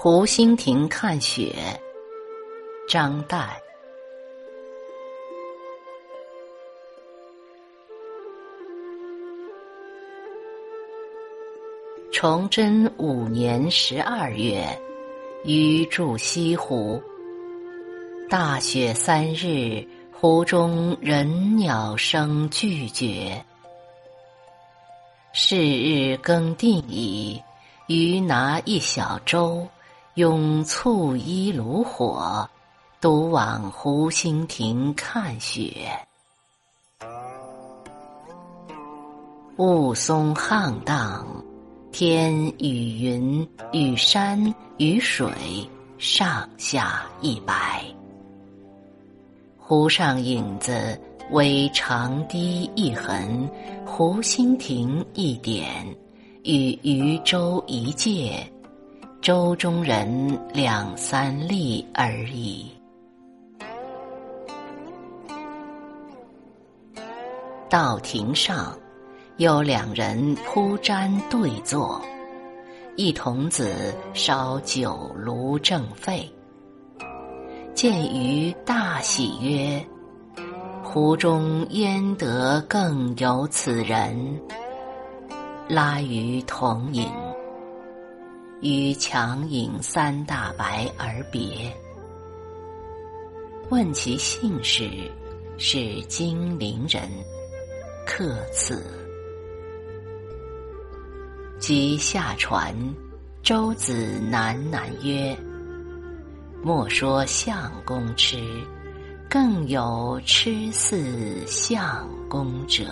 湖心亭看雪，张岱。崇祯五年十二月，余住西湖。大雪三日，湖中人鸟声俱绝。是日更定矣，余拿一小舟，拥簇衣炉火，独往湖心亭看雪。雾凇沆荡，天与云、与山、与水上下一白。湖上影子。为长堤一痕，湖心亭一点，与渔舟一芥，舟中人两三粒而已。到亭上，有两人铺毡对坐，一童子烧酒炉正沸，见余大喜曰。湖中焉得更有此人？拉于同饮，与强饮三大白而别。问其姓氏，是金陵人，客此。即下船，舟子喃喃曰：“莫说相公痴。”更有痴似相公者。